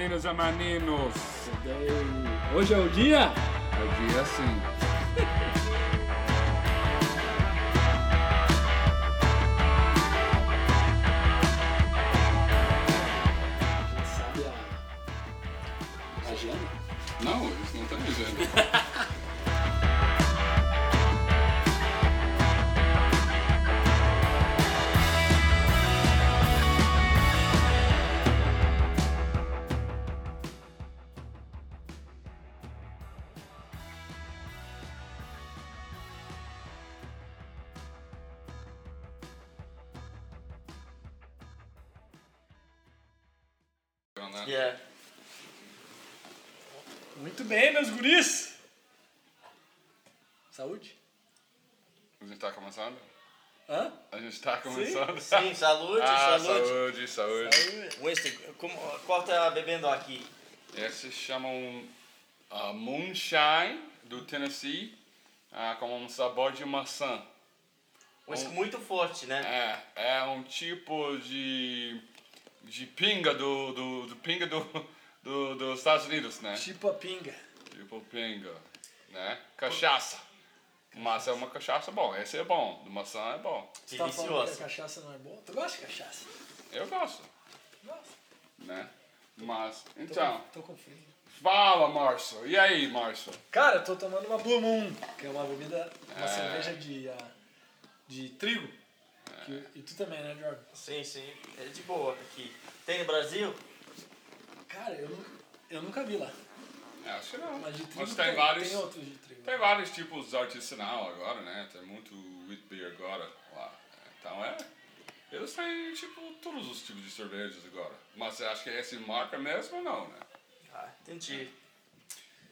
meninos e meninos. Hoje é o dia? É o dia sim. Começando? Hã? A gente tá começando? Sim, saúde, Ah, saúde. saúde, saúde. Saúde. Winston, como, qual tá bebendo aqui? Esses chamam uh, Moonshine, do Tennessee, ah, com um sabor de maçã. Whisky muito forte, né? É, é um tipo de, de pinga do, do, do pinga do, do, dos Estados Unidos, né? Tipo a pinga. Tipo pinga, né? Cachaça. Mas é uma cachaça bom, esse é bom, do maçã é bom. Você tá falando que a Delicioso. cachaça não é boa? Tu gosta de cachaça? Eu gosto, Gosto. né? Mas, Tô então, com, tô com frio. fala, Márcio. E aí, Márcio? Cara, eu tô tomando uma Blue Moon, que é uma bebida, uma É. cerveja de, ah, de trigo. Que- e tu também, né, Jordan? Sim, sim. É de boa aqui. Tem no Brasil? Cara, eu, eu nunca vi lá. É, Acho que não. Mas de trigo Mas tem vários. tem outros de trigo. Tem vários tipos artesanal agora, né? Tem muito wheat beer agora lá. Então é. Eles têm, tipo, todos os tipos de cervejas agora. Mas você acha que é essa marca mesmo ou não, né? Ah, entendi.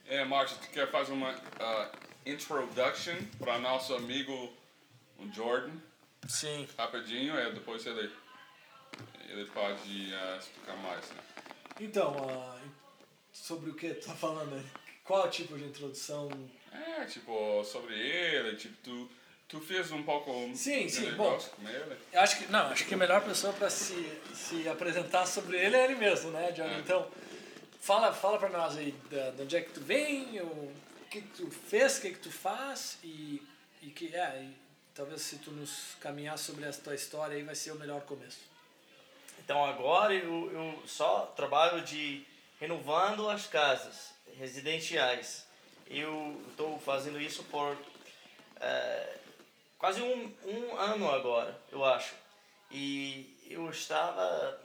É, Márcio, tu quer fazer uma uh, introduction para nosso amigo o Jordan? Sim. Rapidinho, é, depois ele, ele pode uh, explicar mais, né? Então, ah, sobre o que tu tá falando aí? Qual tipo de introdução? É, tipo, sobre ele, tipo, tu, tu fez um pouco Sim, de sim, negócio com ele. Eu acho que, não, acho que a melhor pessoa para se, se apresentar sobre ele é ele mesmo, né, Jordan? É. Então, fala, fala pra nós aí da, de onde é que tu vem, o, o que, que tu fez, o que, que tu faz e, e que, é, e talvez se tu nos caminhar sobre a tua história aí vai ser o melhor começo. Então agora eu, eu só trabalho de renovando as casas residenciais. Eu estou fazendo isso por eh, quase um, um ano agora, eu acho. E eu estava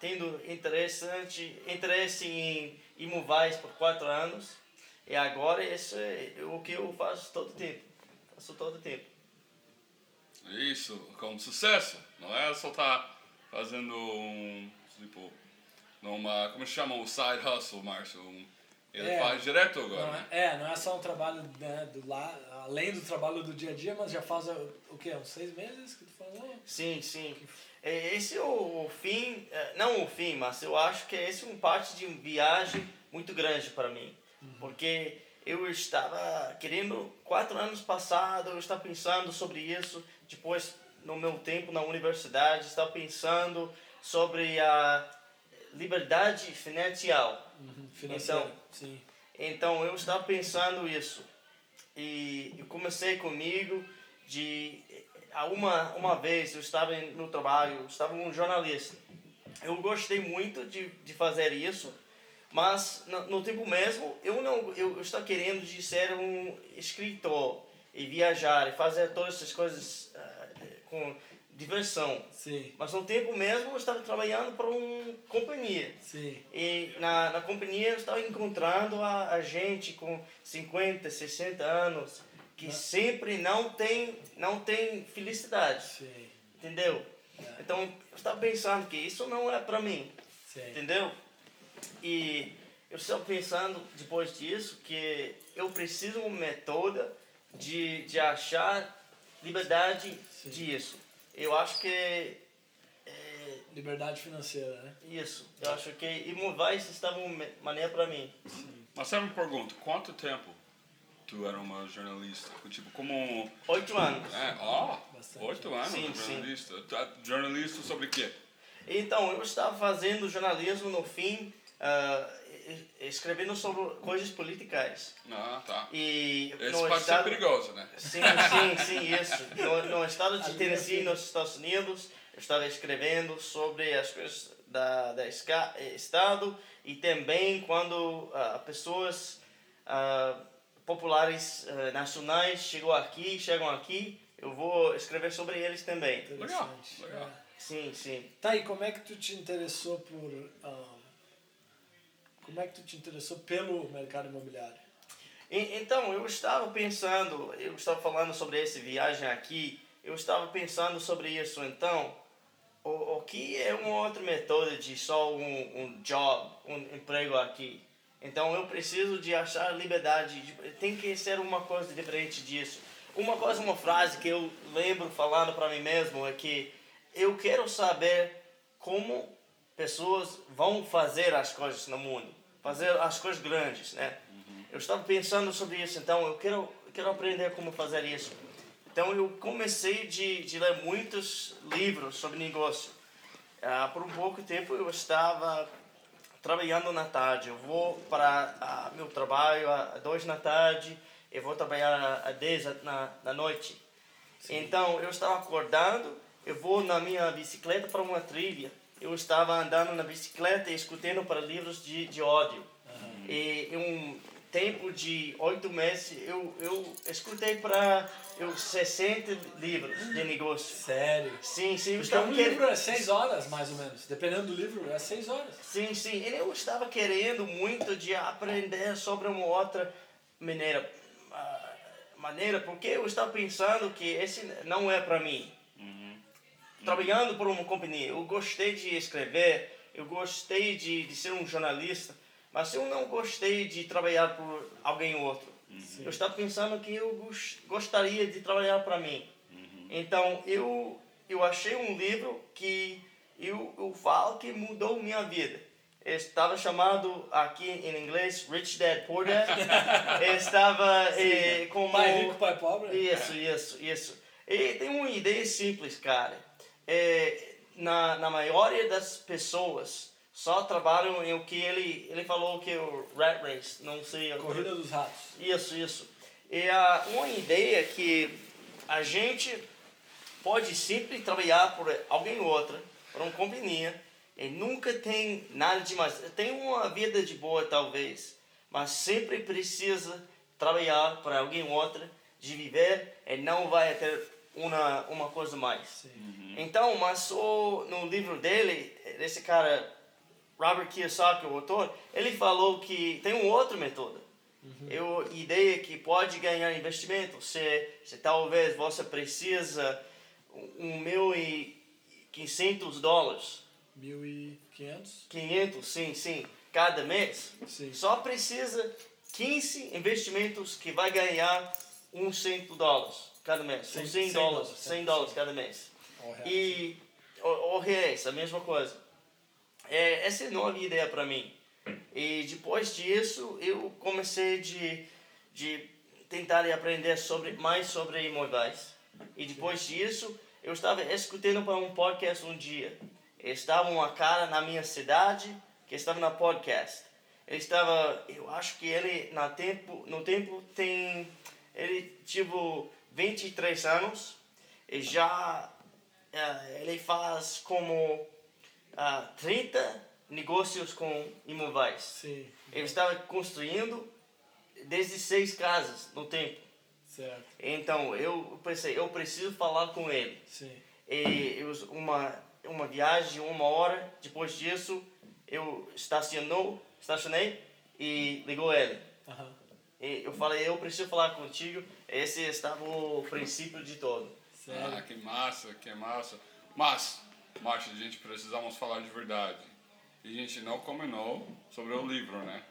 tendo interessante, interesse em imóveis por quatro anos. E agora isso é o que eu faço todo tempo. Faço todo tempo. Isso, com sucesso. Não é só tá fazendo um, tipo, numa, como chama o side hustle, Márcio? Um, ele É. faz direto agora, Não né? é, é, não é só um trabalho né, do lá, além do trabalho do dia a dia, mas já faz o, o quê? Uns seis meses que tu falou? Sim, sim. É, Esse é o o fim, é, não o fim, mas eu acho que esse é um parte de uma viagem muito grande para mim. Porque eu estava querendo, quatro anos passados, eu estava pensando sobre isso. Depois, no meu tempo na universidade, estava pensando sobre a liberdade financeira. Então, sim. Então eu estava pensando isso e eu comecei comigo de uma uma vez eu estava no trabalho, eu estava um jornalista. Eu gostei muito de, de fazer isso, mas no, no tempo mesmo eu não eu, eu estava querendo de ser um escritor e viajar e fazer todas essas coisas ah, com diversão. Sim, Mas no tempo mesmo eu estava trabalhando para uma companhia. sim. E na, na companhia eu estava encontrando a, a gente com 50, 60 anos que sempre não tem, não tem felicidade, Sim, entendeu? Então eu estava pensando que isso não é para mim, sim. entendeu? E eu estava pensando depois disso que eu preciso de uma metoda de, de achar liberdade Sim. disso. Eu acho que é, Liberdade financeira, né? Isso, eu acho que imóveis estavam uma maneira para mim. Mas sabe uma pergunta, quanto tempo tu era uma jornalista? Tipo, como... Oito anos. É, ó, Bastante. oito anos Sim, de sim. jornalista. Tu é Jornalista sobre o quê? Então, eu estava fazendo jornalismo no fim, uh, escrevendo sobre coisas políticas. Ah, tá. E Esse no pode estado, ser perigoso, né? Sim, sim, sim, isso. No, no estado de Tennessee, nos Estados Unidos, eu estava escrevendo sobre as coisas da, da esca, eh, estado e também quando ah, pessoas ah, populares ah, nacionais chegam aqui, chegam aqui, eu vou escrever sobre eles também. Legal, legal. Sim, sim. Tá, e como é que tu te interessou por. ah, como é que tu te interessou pelo mercado imobiliário? Então, eu estava pensando, eu estava falando sobre essa viagem aqui, eu estava pensando sobre isso. Então, o, o que é uma outra método de só um, um job, um emprego aqui? Então, eu preciso de achar liberdade, de- tem que ser uma coisa diferente disso. Uma coisa, uma frase que eu lembro falando para mim mesmo é que eu quero saber como pessoas vão fazer as coisas no mundo, fazer as coisas grandes, né? Eu estava pensando sobre isso, então eu quero, eu quero aprender como fazer isso. Então eu comecei de, de ler muitos livros sobre negócio. Ah, por um pouco tempo eu estava trabalhando na tarde. Eu vou para ah, meu trabalho às duas na tarde, eu vou trabalhar às dez na, na noite. Então eu estava acordando, eu vou na minha bicicleta para uma trilha. Eu estava andando na bicicleta e escutando para livros de, de ódio. E em um tempo de oito meses eu, eu escutei para eu 60 livros de negócio. Sério? Sim, sim, eu Porque estava um querendo- livro é seis horas, mais ou menos. Dependendo do livro, é seis horas. Sim, sim. E Eu estava querendo muito de aprender sobre uma outra maneira, ah, maneira porque eu estava pensando que esse não é para mim. Trabalhando por uma companhia, eu gostei de escrever, eu gostei de, de ser um jornalista, mas eu não gostei de trabalhar por alguém outro. Eu estava pensando que eu gos- gostaria de trabalhar para mim. Então, eu, eu achei um livro que eu, eu falo que mudou minha vida. Estava chamado aqui em inglês Rich Dad Poor Dad. Estava eh, como... Pai rico, pai pobre. Isso, isso, isso. E tem uma ideia simples, cara. É, na, na maioria das pessoas só trabalham em o que ele, ele falou que é o rat race, não sei. Corrida dos ratos. Isso, isso. E a uma ideia que a gente pode sempre trabalhar por alguém ou outra, por uma companhia, e nunca tem nada demais. Tem uma vida de boa, talvez, mas sempre precisa trabalhar para alguém ou outra, de viver, e não vai ter uma, uma coisa mais. Então, mas o, no livro dele, esse cara, Robert Kiyosaki, o autor, ele falou que tem um outro método. Eu ideia que pode ganhar investimento se, se talvez você precisa um mil e quinhentos dólares, Mil e quinhentos? 500, sim, sim, cada mês. Sim. Só precisa 15 investimentos que vai ganhar um cento dólares cada mês, Cem- um 100 cem dólares, dólares, 100 sim. dólares cada mês. E o, o reais, a mesma coisa. É, essa é nova ideia para mim. E depois disso, eu comecei de, de tentar aprender sobre mais sobre imóveis. E depois disso, eu estava escutando para um podcast um dia. Estava uma cara na minha cidade que estava na podcast. Ele estava, eu acho que ele na tempo, no tempo tem ele tipo 23 anos e já eh, ele faz como ah, 30 negócios com imóveis. Sim, Ele estava construindo desde seis casas no tempo. certo. Então eu pensei, eu preciso falar com ele. Sim. E uma, uma viagem uma hora, depois disso eu estacionou, estacionei e ligou ele. Aham. E eu falei, eu preciso falar contigo. Esse estava o princípio de todo. Sério. Ah, que massa, que massa. Mas, Márcio, a gente precisamos falar de verdade. E a gente não combinou sobre o livro, né?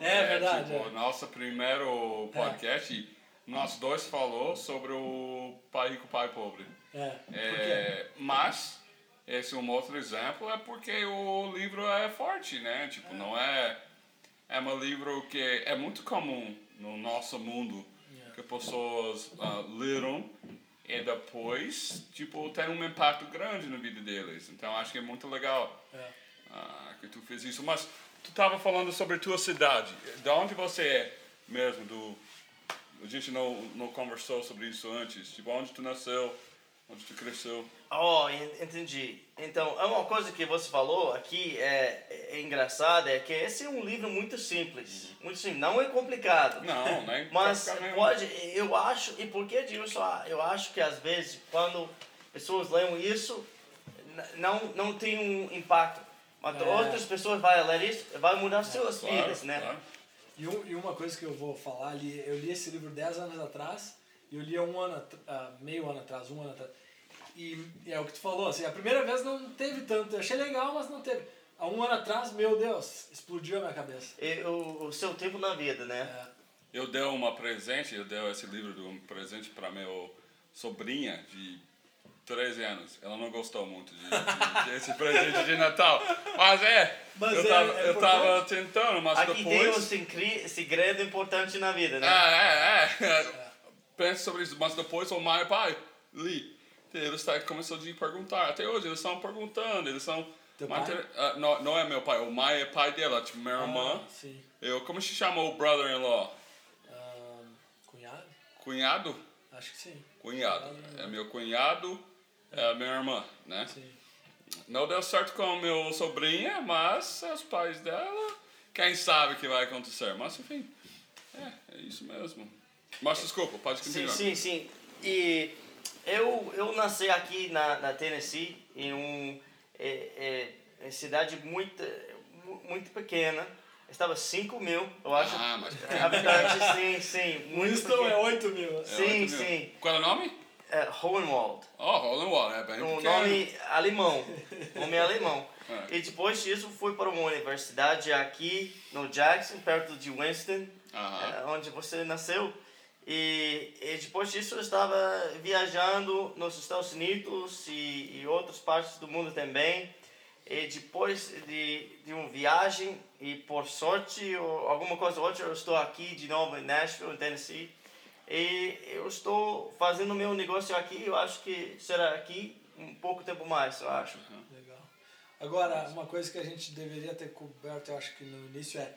É, verdade. Tipo, é. nosso primeiro podcast, nós dois falou sobre o pai rico, pai pobre. É. É, mas esse um outro exemplo é porque o livro é forte, né? Tipo, não é é um livro que é muito comum no nosso mundo É. que pessoas ah, leram e depois, tipo, tem um impacto grande na vida deles. Então, acho que é muito legal É. ah, que tu fez isso. Mas tu estava falando sobre tua cidade. De onde você é mesmo? Do, a gente não, não conversou sobre isso antes. Tipo, onde tu nasceu, onde tu cresceu. Oh, en- entendi. Então, é uma coisa que você falou aqui é, é engraçada, é que esse é um livro muito simples. Muito simples, não é complicado. Não, né? Mas Pra ficar mesmo. pode, eu acho, e por que disso? Ah, Eu acho que às vezes quando pessoas leem isso, não, não tem um impacto. Mas É. outras pessoas vão ler isso, vai mudar suas Claro, vidas, né? claro. E, um- e uma coisa que eu vou falar ali, eu li esse livro 10 anos atrás, eu li há um ano, ah, meio ano atrás, um ano atrás. E, e é o que tu falou, assim, a primeira vez não teve tanto, eu achei legal, mas não teve. Há um ano atrás, meu Deus, explodiu a minha cabeça. E o, o seu tempo na vida, né? É, Eu dei uma presente, eu dei esse livro de um presente para meu sobrinha de 13 anos. Ela não gostou muito de, de- desse presente de Natal. Mas é, Mas eu, é- tava, é eu tava tentando, mas Aqui tem um depois... segre- segredo importante na vida, né? Ah, é, é. Sobre isso, mas depois o mãe e pai, Lee, eles tá, começou a perguntar. Até hoje eles estão perguntando, eles são... Ah, não, não é meu pai, o mãe é pai dela, tipo minha irmã. Ah, sim. Eu, como se chama o brother-in-law? Ah, cunhado? Cunhado? Acho que sim. Cunhado. É meu cunhado, é a minha irmã, né? sim. Não deu certo com a meu sobrinha, mas os pais dela, quem sabe que vai acontecer. Mas enfim, é, é isso mesmo. Mas desculpa, pode Sim, continuar. sim, sim. E eu, eu nasci aqui na, na Tennessee, em uma é, é, cidade muito, mu- muito pequena. Estava 5 mil, eu acho. Ah, mas Habitantes, sim, sim. Muito Winston é pequeno. 8 mil. É Sim, oito mil. sim. Qual é o nome? É, Hohenwald. Oh, Roland Wall, é bem Um pequeno. nome alemão. Nome alemão. É. E depois disso fui para uma universidade aqui no Jackson, perto de Winston, Aham. eh, onde você nasceu. E, e depois disso eu estava viajando nos Estados Unidos e, e outras partes do mundo também. E depois de, de uma viagem, e por sorte ou alguma coisa ou outra, eu estou aqui de novo em Nashville, em Tennessee. E eu estou fazendo meu negócio aqui, eu acho que será aqui um pouco tempo mais, eu acho. Legal. Agora, uma coisa que a gente deveria ter coberto, eu acho que no início é.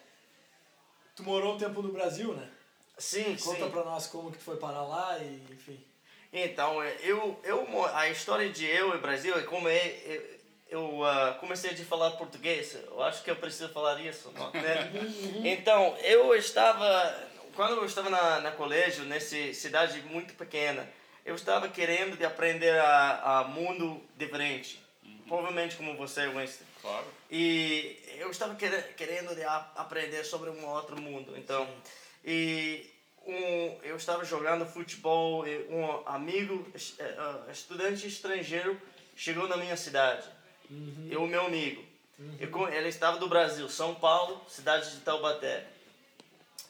Tu morou um tempo no Brasil, né? Sim, Conta sim. pra nós como que tu foi parar lá e, enfim. Então, é, eu, eu, a história de eu e Brasil é como é, eu, eu ah, comecei a falar português, eu acho que eu preciso falar isso, não, né? Então, eu estava, quando eu estava na, na colégio, nessa cidade muito pequena, eu estava querendo de aprender a, a mundo diferente, provavelmente como você, Winston. Claro. E eu estava quere- querendo de a- aprender sobre um outro mundo. Então, e um, eu estava jogando futebol e um amigo, eh, ah, estudante estrangeiro, chegou na minha cidade. E o meu amigo. E com- ele estava do Brasil, São Paulo, cidade de Taubaté.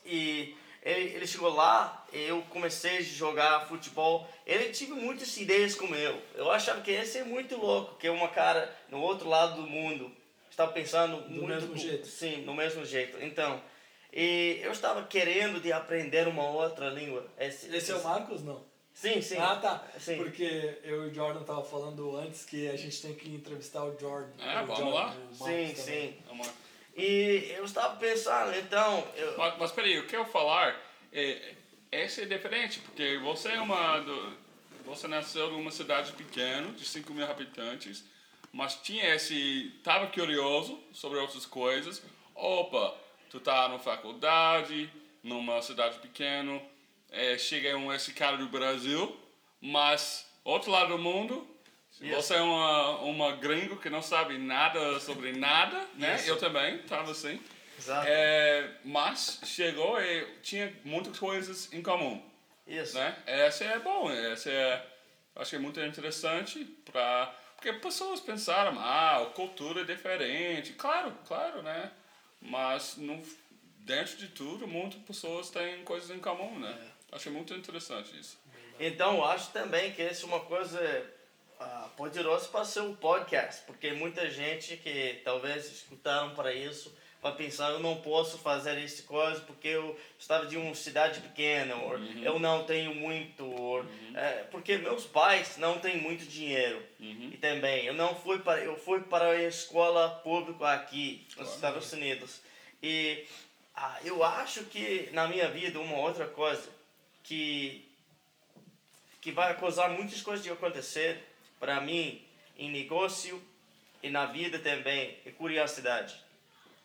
E ele, ele chegou lá, eu comecei a jogar futebol. Ele tive muitas ideias como eu. Eu achava que esse é muito louco, que uma cara no outro lado do mundo estava pensando muito mesmo jeito. Sim, no mesmo jeito. Então, e eu estava querendo de aprender uma outra língua. Esse, Esse é o Marcos, não? Sim, sim. Ah, tá. Sim. Porque eu e o Jordan tava falando antes que a gente tem que entrevistar o Jordan. É, o vamos Jordan, lá. Sim, também. sim. É E eu estava pensando, então, eu, Mas, mas peraí, o que eu falar é, esse é diferente, porque você é uma. do- você nasceu numa cidade pequena, de 5 mil habitantes, mas tinha esse. tava curioso sobre outras coisas. Opa, tu tá na faculdade, numa cidade pequena, é, chega um, esse cara do Brasil, mas outro lado do mundo. Yes. Você é uma, uma gringo que não sabe nada sobre nada, né? Eu também, tava assim. Exato. É, mas chegou e tinha muitas coisas em comum, Isso. né? Essa é bom, essa é, acho que é muito interessante para porque pessoas pensaram, ah, a cultura é diferente, claro, claro, né? Mas no, dentro de tudo, muitas pessoas têm coisas em comum, né? Achei muito interessante isso. Então, acho também que isso é uma coisa ah, poderosa para ser um podcast, porque muita gente que talvez escutaram para isso para pensar eu não posso fazer esse coisa porque eu estava de uma cidade pequena ou Uhum. eu não tenho muito ou, é, porque meus pais não têm muito dinheiro Uhum. e também eu não fui para eu fui para a escola pública aqui nos Claro. Estados Unidos e ah, eu acho que na minha vida uma outra coisa que que vai causar muitas coisas de acontecer para mim em negócio e na vida também é curiosidade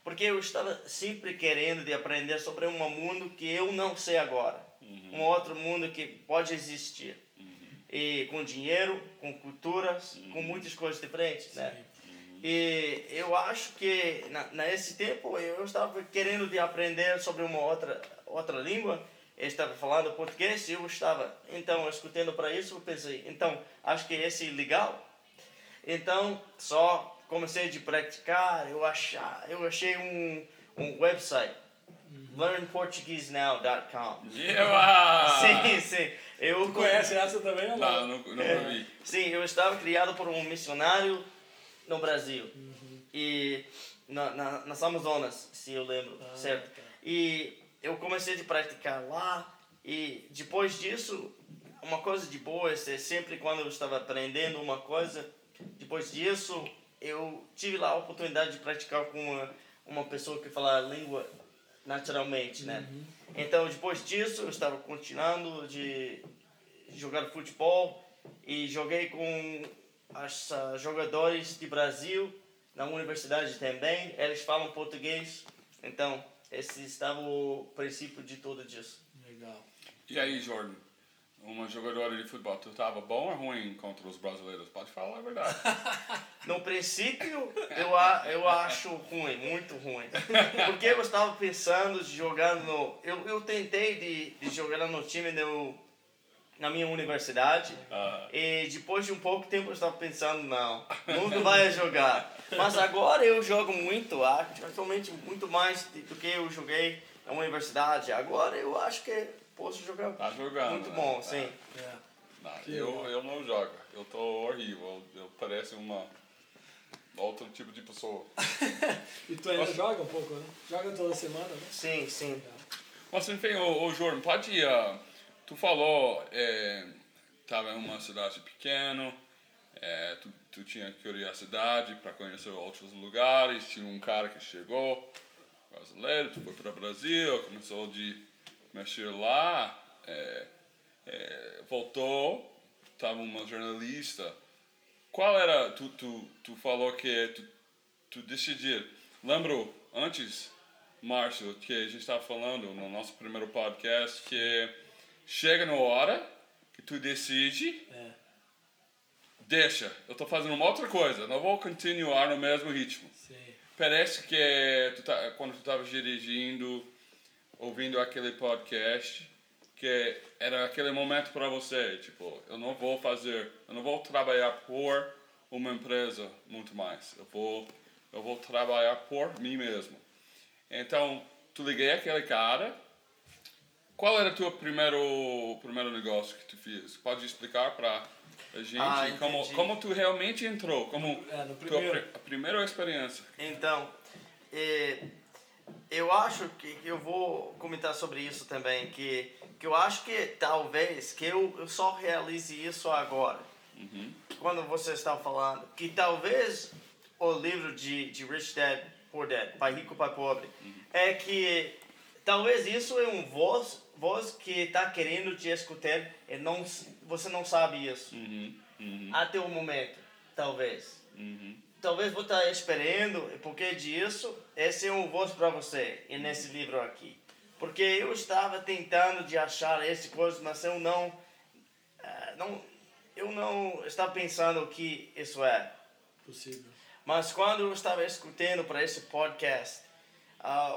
porque eu estava sempre querendo de aprender sobre um mundo que eu não sei agora. Um outro mundo que pode existir. E com dinheiro com culturas com muitas coisas diferentes né? E eu acho que na, nesse tempo eu estava querendo de aprender sobre uma outra outra língua. Eu estava falando português e eu estava então escutando para isso eu pensei então acho que esse é legal. Então só comecei de praticar eu achar eu achei um um website learnportuguesenow.com Yeah! sim sim eu Tu conhece essa também ou Não, não? nunca, nunca é, vi. Sim, eu estava criado por um missionário no Brasil. E na, na, nas Amazonas, se eu lembro, Ah, certo? tá. E eu comecei a praticar lá. E depois disso, uma coisa de boa é sempre quando eu estava aprendendo uma coisa. Depois disso, eu tive lá a oportunidade de praticar com uma, uma pessoa que fala a língua naturalmente, né? Então, depois disso, eu estava continuando de jogar futebol e joguei com os ah, jogadores de Brasil na universidade também. Eles falam português, então esse estava o princípio de tudo disso. Legal. E aí, Jordan? Uma jogadora de futebol, tu tava bom ou ruim contra os brasileiros? Pode falar a verdade. No princípio, eu, a, eu acho ruim, muito ruim. Porque eu estava pensando de jogar no. Eu, eu tentei de, de jogar no time no, na minha universidade. Ah, E depois de um pouco tempo eu estava pensando, não, nunca vai jogar. Mas agora eu jogo muito, atualmente muito mais do que eu joguei na universidade. Agora eu acho que posso jogar tá jogando. muito né? bom, Tá. sim. É. Não, Que eu, eu não jogo. Eu tô horrível. Eu, eu pareço uma outro tipo de pessoa. E tu ainda Nossa. joga um pouco, né? Joga toda semana, né? Sim, sim. Mas enfim, ô, ô Jordan, pode ir. ah, tu falou, é, tava em uma cidade pequena, é, tu, tu tinha curiosidade para conhecer outros lugares, tinha um cara que chegou, brasileiro, tu foi para o Brasil, começou de mexer lá, é, é, voltou, tava uma jornalista. Qual era, tu, tu, tu falou que tu, tu decidir, lembro antes, Márcio, que a gente estava falando no nosso primeiro podcast, que chega na hora que tu decide, É. deixa, eu tô fazendo uma outra coisa, não vou continuar no mesmo ritmo. Sim. Parece que tu tá, quando tu estava dirigindo, ouvindo aquele podcast, que era aquele momento para você, tipo, eu não vou fazer, eu não vou trabalhar por uma empresa muito mais. Eu vou, eu vou trabalhar por mim mesmo. Então, tu liguei aquele cara. Qual era o teu primeiro primeiro negócio que tu fez? Pode explicar para a gente Ah, como como tu realmente entrou, como É, tua pri- a primeira experiência. Então, eh, eu acho que eu vou comentar sobre isso também, que, que eu acho que talvez que eu, eu só realize isso agora. Quando você está falando, que talvez o livro de, de Rich Dad Poor Dad, Pai Rico, Pai Pobre, é que talvez isso é um voz, voz que está querendo te escutar e não, você não sabe isso. Uhum, uhum, até o momento, talvez. Uhum. Talvez vou estar esperando, porque disso, esse é um voz para você, e nesse livro aqui. Porque eu estava tentando de achar esse coisa, mas eu não, ah, não, eu não estava pensando o que isso é. Possível. Mas quando eu estava escutando para esse podcast, ah,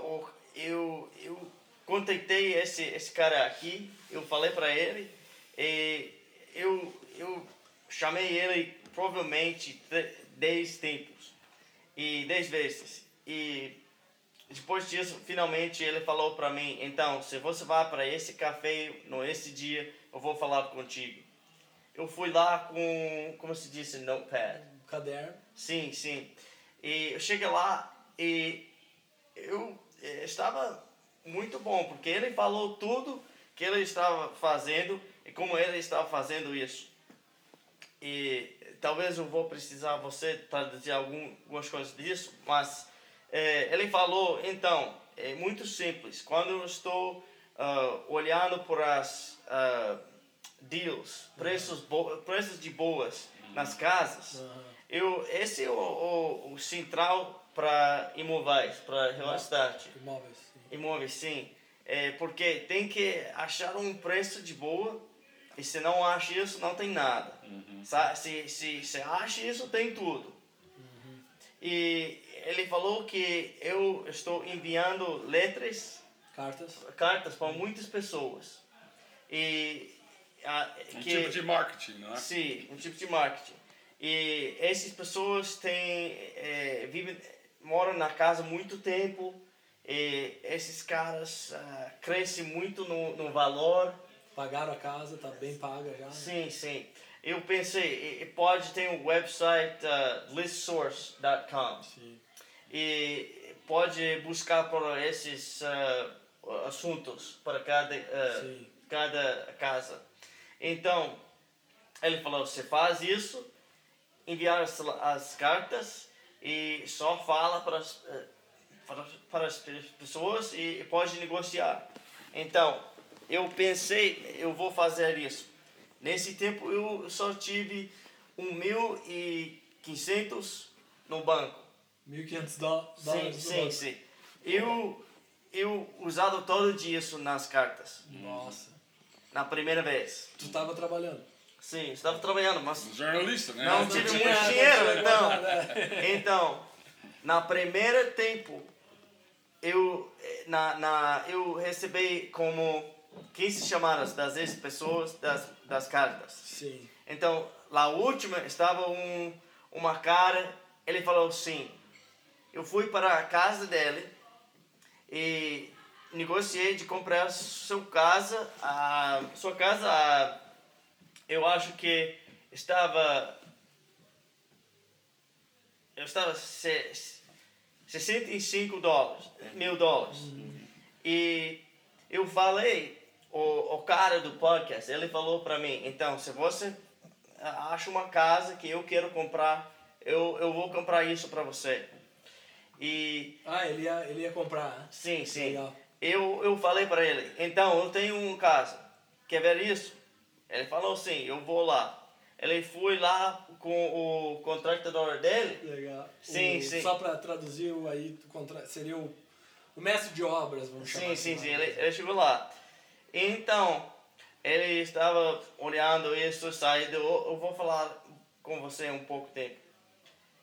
eu eu contactei esse esse cara aqui, eu falei para ele e eu eu chamei ele provavelmente dez tempos e dez vezes e depois disso finalmente ele falou para mim então se você vai para esse café no esse dia eu vou falar contigo eu fui lá com como se diz notepad Um caderno. Sim, sim. E eu cheguei lá e eu eh, estava muito bom, porque ele falou tudo que ele estava fazendo e como ele estava fazendo isso. E talvez eu vou precisar você traduzir algumas coisas disso, mas é, ele falou, então, é muito simples. Quando eu estou uh, olhando para as uh, deals, preços, bo preços de boas nas casas, uhum. eu, esse é o, o, o central para imóveis, para real estate. Imóveis. Sim. Imóveis, sim. É, porque tem que achar um preço de boa e se não acha isso, não tem nada. Uhum. Se, se, se acha isso, tem tudo. Uhum. E ele falou que eu estou enviando letras, cartas, cartas para muitas pessoas. E um que, tipo de marketing, não é? Sim, um tipo de marketing. E essas pessoas têm é, vivem moram na casa muito tempo e esses caras uh, crescem muito no, no valor. Pagaram a casa, tá bem paga já. Né? Sim, sim. Eu pensei, pode ter um website uh, listsource.com. Sim e pode buscar por esses uh, assuntos para cada, uh, cada casa. Então, ele falou: você faz isso, enviar as, as cartas e só fala para as, uh, para, para as pessoas e pode negociar. Então, eu pensei, eu vou fazer isso. Nesse tempo eu só tive um mil e quinhentos no banco. 1.500 dólares. Sim, sim, sim. Eu, eu usado todo dia isso nas cartas. Nossa. Na primeira vez. Tu estava trabalhando? Sim, estava trabalhando, mas... Jornalista, né? Não, tive muito dinheiro, então. Então, na primeira tempo, eu, na, na, eu recebi como 15 chamadas das ex pessoas das, das cartas. Sim. Então, lá última estava um, uma cara, ele falou assim, eu fui para a casa dele e negociei de comprar sua casa, a sua casa, a, eu acho que estava eu estava se, 65 dólares, mil dólares. Uhum. E eu falei, o, o cara do podcast, ele falou para mim, então, se você acha uma casa que eu quero comprar, eu, eu vou comprar isso para você. E ah, ele ia, ele ia comprar. Né? Sim, sim. Legal. Eu, eu falei para ele, então, eu tenho um casa, quer ver isso? Ele falou sim, eu vou lá. Ele foi lá com o contratador dele. Legal. Sim, o, sim. Só para traduzir aí, seria o, o mestre de obras, vamos sim, chamar Sim, assim, sim, sim. Ele, ele chegou lá. Então, ele estava olhando isso, saindo. Eu vou falar com você um pouco tempo.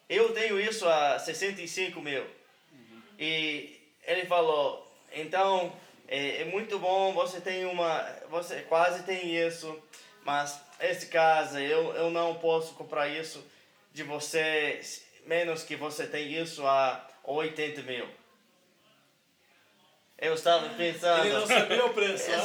Eu tenho isso a 65 mil. Uhum. E ele falou, então é, é, muito bom, você tem uma, você quase tem isso, mas esse casa eu, eu não posso comprar isso de você, menos que você tem isso a 80 mil. Eu estava pensando. Ele não sabia o preço.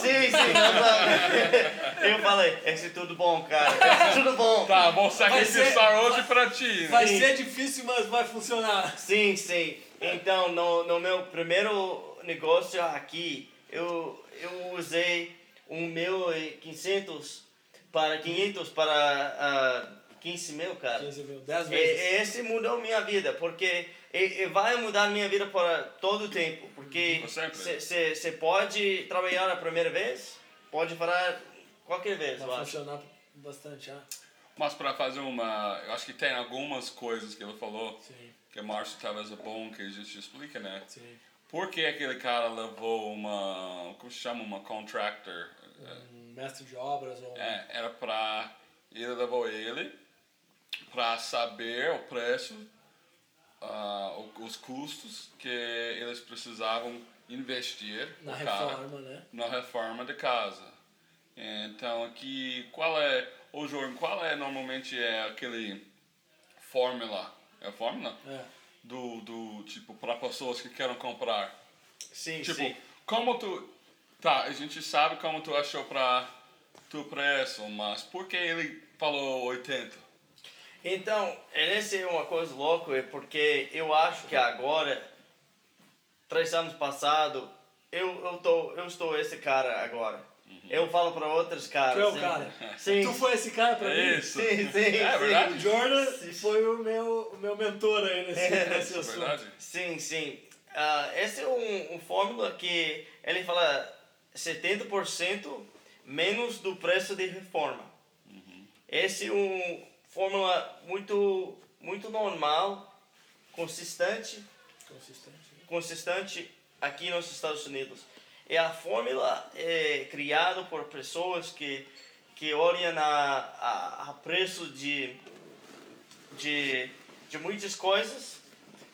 Eu, falei, esse é tudo bom, cara. Esse é tudo bom. Tá, vou sacrificar hoje pra ti. Né? Vai ser difícil, mas vai funcionar. Sim, sim. Então, no, no meu primeiro negócio aqui, eu, eu usei um mil e quinhentos para 500 para uh, 15 mil, cara. 15 mil, 10 vezes. E, esse mudou minha vida, porque e, e vai mudar minha vida para todo o tempo, porque você pode trabalhar a primeira vez, pode falar qualquer vez. Vai funcionar bastante, ah. Mas para fazer uma, eu acho que tem algumas coisas que ele falou Sim. que Márcio talvez é bom que a gente explique, né? Sim. Por que aquele cara levou uma, como se chama, uma contractor? Um mestre de obras ou... É, era para ele levou ele para saber o preço uh, os custos que eles precisavam investir na reforma, né? Na reforma de casa. Então aqui qual é, o Jordan, qual é normalmente é aquele fórmula, é a fórmula é. do do tipo para pessoas que querem comprar. Sim, tipo, sim. como tu tá, a gente sabe como tu achou para tu preço, mas por que ele falou 80? Então, essa é uma coisa louca, é porque eu acho que agora três anos passado, eu, eu, tô, eu estou esse cara agora. Eu falo para outros caras. Tu é o sim. cara. Sim. Tu foi esse cara pra mim? Isso. Sim, sim, É sim. verdade. O Jordan foi o meu, o meu mentor aí nesse, É, nesse É assunto. verdade? Sim, sim. Ah, esse é um, um fórmula que ele fala 70% menos do preço de reforma. Esse é um fórmula muito, muito normal, consistente, Consistente. consistente aqui nos Estados Unidos. E a fórmula é criada por pessoas que, que olham a, a, a preço de, de, de muitas coisas,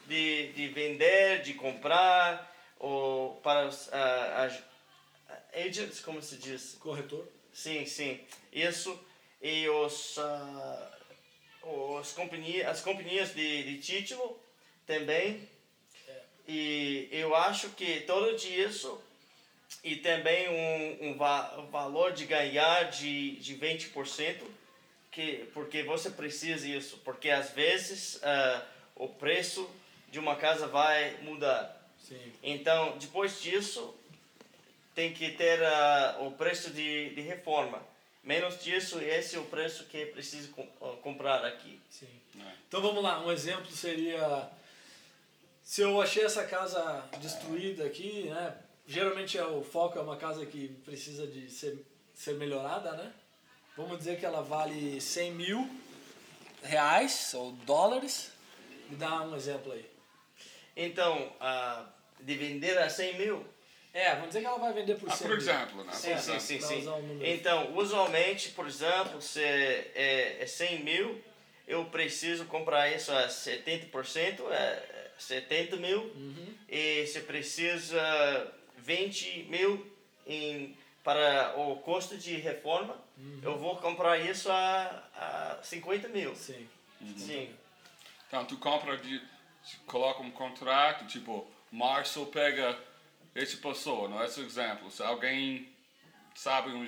de, de vender, de comprar, ou para os as- agents, como se diz? Corretor. Sim, sim. Isso. E os, ah, os companhia, as companhias de, de título também. E eu acho que todo isso e também um, um, va um valor de ganhar de, de 20%, que, porque você precisa isso, porque às vezes ah, o preço de uma casa vai mudar. Sim. Então, depois disso, tem que ter ah, o preço de, de reforma. Menos disso, esse é o preço que ah, comprar aqui. Sim. É. Então vamos lá, um exemplo seria se eu achei essa casa destruída aqui, né? Geralmente é o foco é uma casa que precisa de ser, ser melhorada, né? Vamos dizer que ela vale 100 mil reais ou dólares. Me dá um exemplo aí. Então, ah, de vender a 100 mil, É, vamos dizer que ela vai vender por Ah, 100 por mil. exemplo, né? Sim, É, sim, sim, sim. usar um número. Então, usualmente, por exemplo, se é, é 100 mil, eu preciso comprar isso a 70%, é 70 mil, Uhum. e se precisa 20 mil em, para o custo de reforma, Uhum. eu vou comprar isso a, a 50 mil. Sim. Sim, Então, tu compra, de, coloca um contrato, tipo, Março pega esse pessoa, não é esse exemplo. Se alguém sabe um,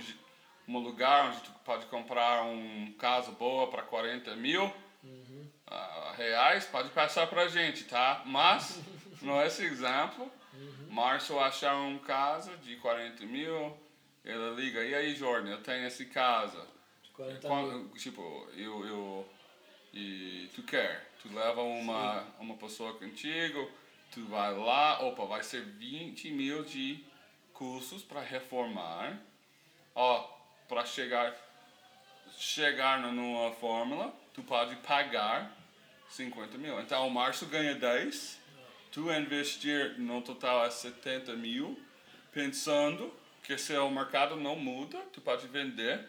um lugar onde tu pode comprar um casa boa para 40 mil ah, reais, pode passar pra gente, tá? Mas, não é esse exemplo. Março achar um casa de 40 mil, ele liga, e aí, Jordan, eu tenho esse casa. 40 Qual- mil. tipo, eu, eu e tu quer, tu leva uma, uma pessoa contigo, tu vai lá, opa, vai ser 20 mil de custos para reformar, ó, para chegar chegar na- numa fórmula, tu pode pagar 50 mil. Então, o Márcio ganha 10, tu investir no total é 70 mil, pensando que se o mercado não muda, tu pode vender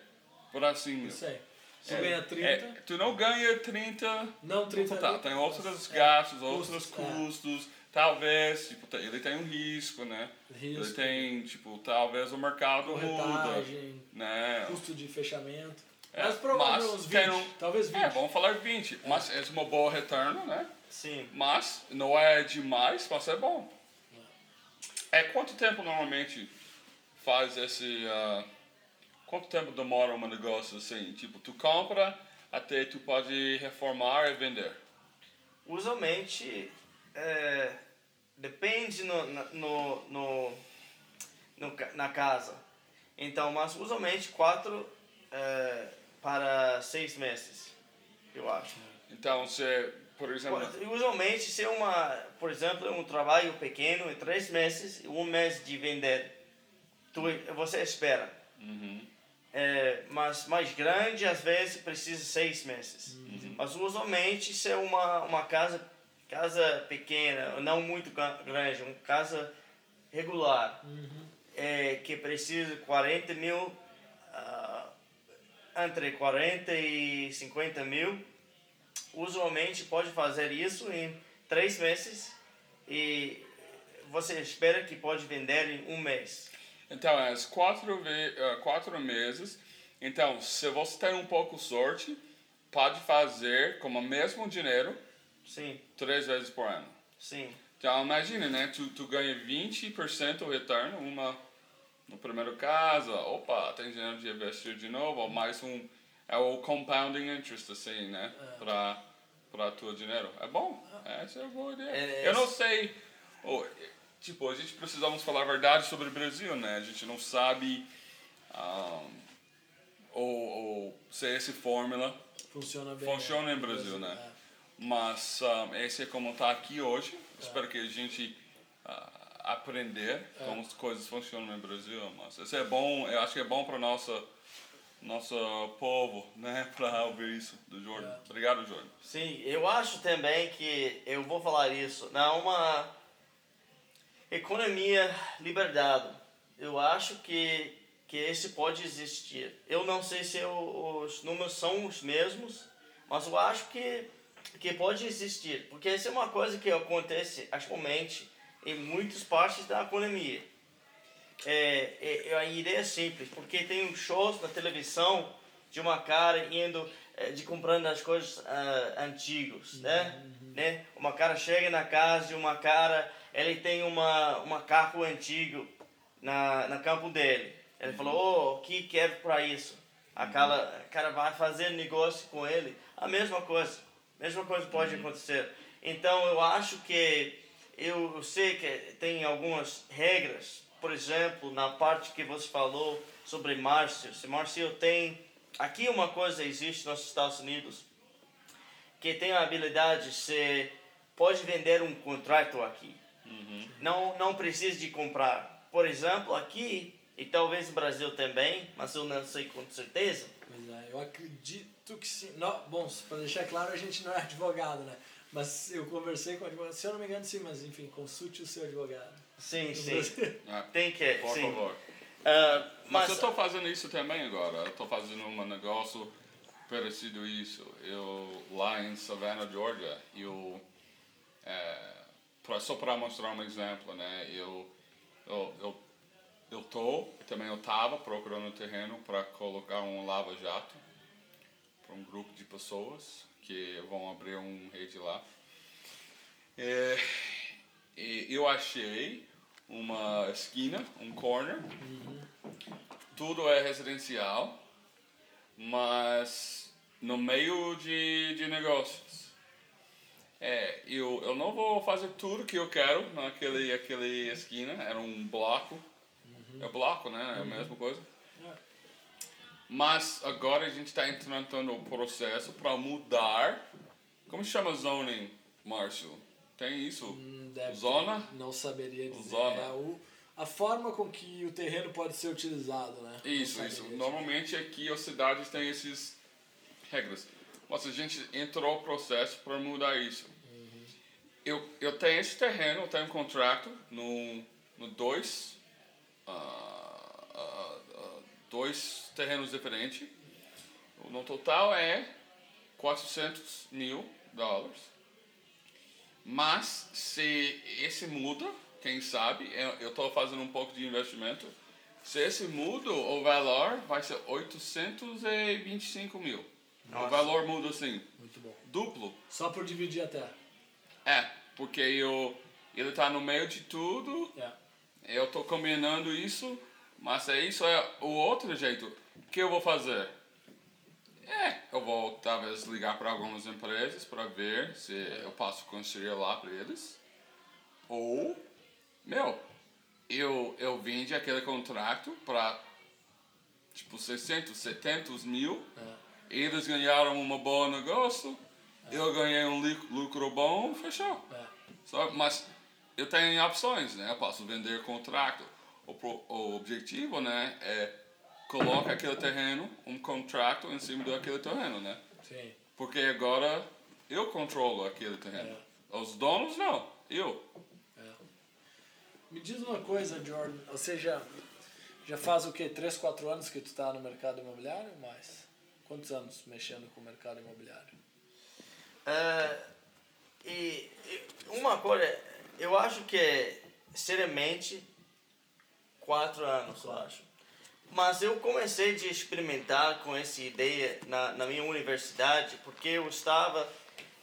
por assim mil. Isso aí. Se É, ganha 30, é, tu não ganha 30. não 30 Tá, mil. tem outros É, gastos, outros custos, é. custos. Talvez, tipo, te- ele tem um risco, né? Ele Risco. tem, tipo, talvez o mercado muda, né? custo de fechamento. É, mas provavelmente mas uns tem 20, um- talvez 20. É, vamos falar 20, mas é uma boa retorno, né? sim. Mas não é demais, mas é bom. É quanto tempo normalmente faz esse. ah, quanto tempo demora um negócio assim? Tipo, tu compra até tu pode reformar e vender. Usualmente, é, depende no, na- no, no, no na casa. Então, mas usualmente quatro é, para seis meses, eu acho. Então, se, por exemplo. Usualmente, se é uma, por exemplo, um trabalho pequeno, em três meses, um mês de vender, tu, você espera. Uhum. É, mas mais grande, às vezes, precisa seis meses. Mas usualmente, se é uma, uma casa, casa pequena, não muito gra- grande, uma casa regular, é, que precisa 40 mil, ah, entre 40 e 50 mil, usualmente pode fazer isso em três meses e você espera que pode vender em um mês. Então, é as quatro, ah, quatro meses. Então, se você tem um pouco sorte, pode fazer com o mesmo dinheiro Sim, três vezes por ano. sim, Então, imagina, né? Tu, tu ganha 20% retorno uma, no primeiro caso. Opa, tem dinheiro de investir de novo. Mais um... É o compounding interest, assim, né? Pra, pra tua dinheiro. É bom. Essa é uma boa ideia. É, Eu é- não sei... oh, tipo, a gente precisamos falar a verdade sobre o Brasil, né? A gente não sabe um, ou, ou se essa fórmula Funciona bem. funciona é. em Brasil, né? É. Mas um, esse é como está aqui hoje. Espero que a gente ah, aprender como as coisas funcionam no Brasil. Mas isso é bom, eu acho que é bom para nossa nosso povo, né, para ouvir isso do Jordan. É. Obrigado, Jordan. Sim, eu acho também que eu vou falar isso. Não uma economia liberdade. Eu acho que que esse pode existir. Eu não sei se eu, os números são os mesmos, mas eu acho que que pode existir, porque isso é uma coisa que acontece atualmente em muitas partes da economia. É, é, a ideia é simples, porque tem um shows na televisão de uma cara indo, é, de comprando as coisas uh, antigas, né? né? Uma cara chega na casa de uma cara, ele tem uma, uma carro antigo na, na campo dele. Ele falou, oh, o que quer para isso? A cara, a cara vai fazer negócio com ele. A mesma coisa. Mesma coisa pode acontecer. Então, eu acho que eu sei que tem algumas regras, por exemplo, na parte que você falou sobre Márcio. Se Márcio tem. Aqui uma coisa existe nos Estados Unidos que tem a habilidade de você pode vender um contrato aqui. Não, não precisa de comprar. Por exemplo, aqui, e talvez no Brasil também, mas eu não sei com certeza, Pois é, eu acredito que sim. Não, bom, para deixar claro, a gente não é advogado, né? Mas eu conversei com o advogado. Se eu não me engano, sim, mas enfim, consulte o seu advogado. sim, sim. Ah, Tem que, por sim. favor. Ah, Mas mas eu estou fazendo isso também agora. Eu estou fazendo um negócio parecido isso. Eu lá em Savannah, Georgia, eu é, pra, só para mostrar um exemplo, né? Eu eu eu eu tô também eu tava procurando terreno para colocar um lava jato para um grupo de pessoas que vão abrir um rede lá. É, eu achei uma esquina, um corner. Tudo é residencial, mas no meio de, de negócios. É, eu, eu não vou fazer tudo que eu quero naquele aquele esquina, era um bloco. É bloco, né? É a mesma coisa. Mas agora a gente está entrando no processo para mudar. Como chama zoning, Márcio? Tem isso? Hum, Zona? ter, Não saberia dizer. Zona. É o, a forma com que o terreno pode ser utilizado, né? Isso, isso. dizer. Normalmente aqui as cidades têm essas regras. Mas a gente entrou no processo para mudar isso. Eu, eu tenho esse terreno, eu tenho um contrato no, no dois, ah, ah, dois terrenos diferentes. No total é 400 mil dólares. Mas se esse muda, quem sabe, eu estou fazendo um pouco de investimento. Se esse muda, o valor vai ser 825 mil. O Nossa. valor muda assim, Muito bom. duplo. Só por dividir a terra. É, porque eu, ele está no meio de tudo, É. eu estou combinando isso, mas é isso é o outro jeito. O que eu vou fazer? É, eu vou talvez ligar para algumas empresas para ver se eu posso construir lá para eles. Ou, meu, eu, eu vendi aquele contrato para tipo 600, 70 mil. É. Eles ganharam um bom negócio, eu ganhei um lucro bom, fechou. É. Só, mas eu tenho opções, né? Eu posso vender contrato. O, pro- o objetivo, né, é colocar aquele terreno, um contrato em cima daquele terreno, né? Sim. Porque agora eu controlo aquele terreno. Os donos não, eu. É. Me diz uma coisa, Jordan. Ou seja, já faz o quê? 3, 4 anos que tu está no mercado imobiliário ou mais? Quantos anos mexendo com o mercado imobiliário? Ah, e, e uma coisa, eu acho que, seriamente, quatro anos, eu acho. Mas eu comecei de experimentar com essa ideia na, na minha universidade, porque eu estava...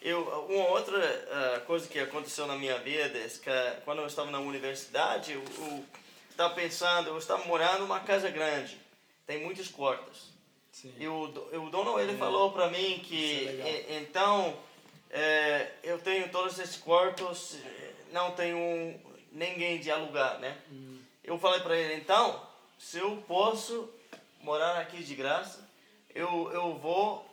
Eu, uma outra ah, coisa que aconteceu na minha vida é que quando eu estava na universidade, eu, eu estava pensando, eu estava morando numa casa grande, tem muitos quartos. Sim. E o, o dono ele falou para mim que é então é, eu tenho todos esses quartos, eh, não tenho ninguém de alugar, né? Eu falei para ele, então, se eu posso morar aqui de graça, eu, eu vou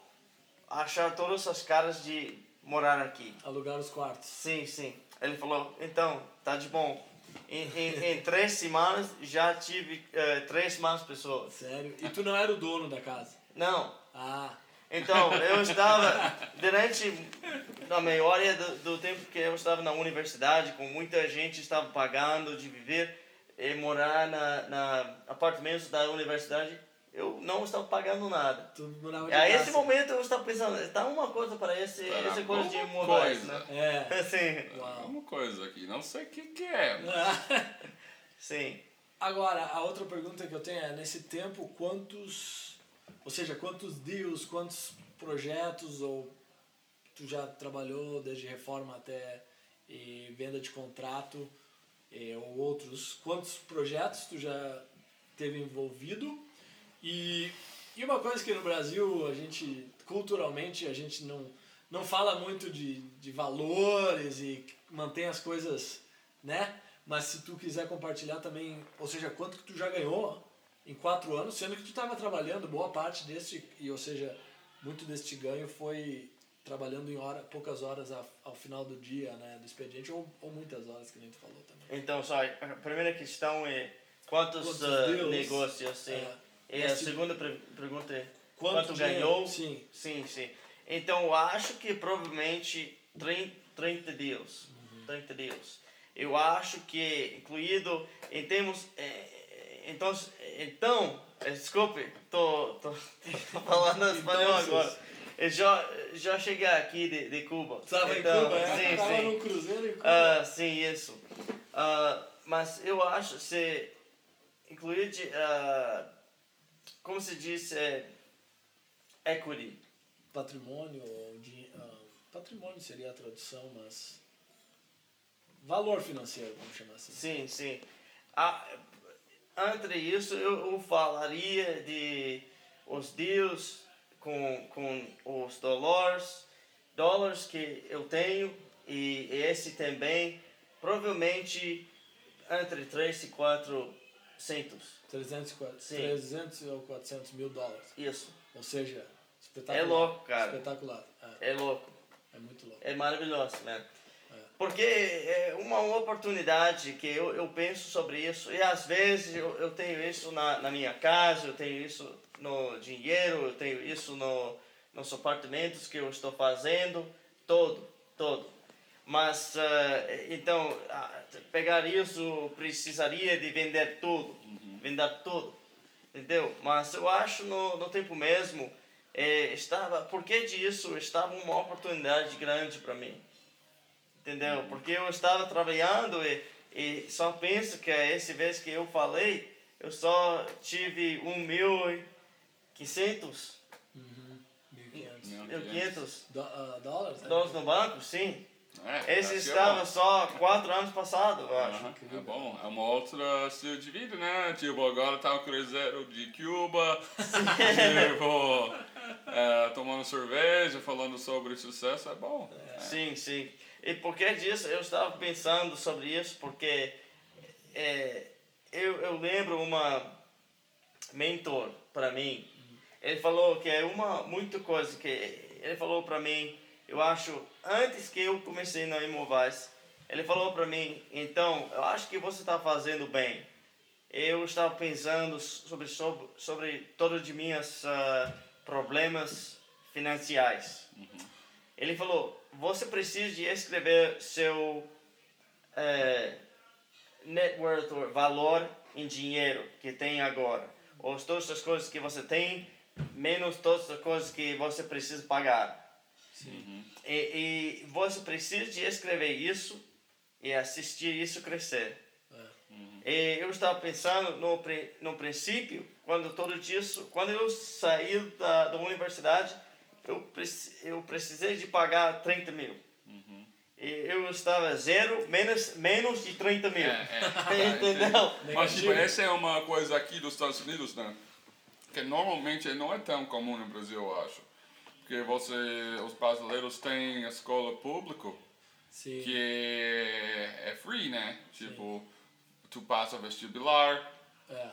achar todas as caras de morar aqui. Alugar os quartos. Sim, sim. Ele falou, então, tá de bom. Em, em, em três semanas já tive eh, três mais pessoas. Sério? E tu não era o dono da casa? Não. Ah, Então, eu estava, durante a maioria do, do tempo que eu estava na universidade, com muita gente estava pagando de viver e morar na, na apartamentos da universidade, eu não estava pagando nada. tu morava de E a esse momento eu estava pensando, tá uma coisa para esse, Tá essa coisa de imóveis, coisa. né? É. Sim, Uau. Uma coisa aqui, não sei o que, que é. sim. Agora, a outra pergunta que eu tenho é, nesse tempo, quantos, ou seja, quantos deals, quantos projetos, ou tu já trabalhou desde reforma até eh, venda de contrato, eh, ou outros, quantos projetos tu já teve envolvido? E, e uma coisa que no Brasil, a gente, culturalmente, a gente não, não fala muito de, de valores e mantém as coisas, né? Mas se tu quiser compartilhar também, ou seja, quanto que tu já ganhou em quatro anos, sendo que tu estava trabalhando boa parte desse, e ou seja, muito deste ganho foi trabalhando em hora, poucas horas a- ao final do dia, né, do expediente, ou, ou muitas horas, que nem tu falou também. Então, só, a primeira questão é quantos, Quantos deals? negócios, sim. É. E a segunda pre- pergunta é quanto quanto, ganhou? Sim. Sim, sim. Então, eu acho que provavelmente 30, 30 deals. 30 deals. Eu acho que, incluído em termos... eh, então, então desculpe, tô, tô, tô falando espanhol Então, agora. Eu já, já cheguei aqui de, de Cuba. Tava então, em Cuba, é? Sim, Tava sim. no cruzeiro em Cuba. Ah, sim, isso. Ah, mas eu acho se incluir de, ah, como se diz, é, equity. patrimônio, ou de, patrimônio seria a tradução, mas valor financeiro, vamos chamar assim. Sim, sim. Ah, entre isso, eu, eu falaria de os deals com, com os dólares, dólares que eu tenho e esse também, provavelmente entre 3 e 4 centos. 300, e quatro- Sim. 300 ou 400 mil dólares. Isso. Ou seja, espetacular. É louco, cara. Espetacular. É, É louco. é muito louco. É maravilhoso, né? É. Porque é uma oportunidade que eu, eu penso sobre isso. E às vezes eu, eu tenho isso na, na minha casa, eu tenho isso no dinheiro, eu tenho isso no, nos apartamentos que eu estou fazendo. Todo, todo. Mas, eh, então, pegar isso precisaria de vender tudo. Vender tudo. Entendeu? Mas eu acho no, no tempo mesmo, eh, estava, por que disso? Estava uma oportunidade grande para mim. Entendeu? Porque eu estava trabalhando e, e só penso que essa vez que eu falei, eu só tive um mil e quinhentos, Uhum. 1.500. Não, mil quinhentos Dó- ah, dólares? dólares no banco, sim. É, Esse é estava só quatro anos passado, eu acho. Aham, É bom, é uma outra estilo de vida, né? Tipo, agora tá o cruzeiro de Cuba, tipo, é, tomando cerveja, falando sobre sucesso, é bom. Sim, sim. E por que disso? Eu estava pensando sobre isso porque é, eu, eu lembro uma mentor para mim. Ele falou que é uma muita coisa que ele falou para mim. Eu acho antes que eu comecei na imóveis, ele falou para mim. Então, eu acho que você está fazendo bem. Eu estava pensando sobre sobre, sobre todos os meus ah, problemas financiais. Ele falou: você precisa de escrever seu eh, net worth, valor em dinheiro que tem agora. Ou todas as coisas que você tem, menos todas as coisas que você precisa pagar. E, e você precisa de escrever isso e assistir isso crescer. E eu estava pensando no, no princípio, quando tudo isso, quando eu saí da, da universidade, eu, eu precisei de pagar 30 mil. E eu estava zero, menos, menos de 30 mil. É, é. Entendeu? Mas tipo, essa é uma coisa aqui dos Estados Unidos, né? Que normalmente não é tão comum no Brasil, eu acho. Porque você, os brasileiros têm escola pública Sim. que é, é free, né? Tipo, tu passa o vestibular, É.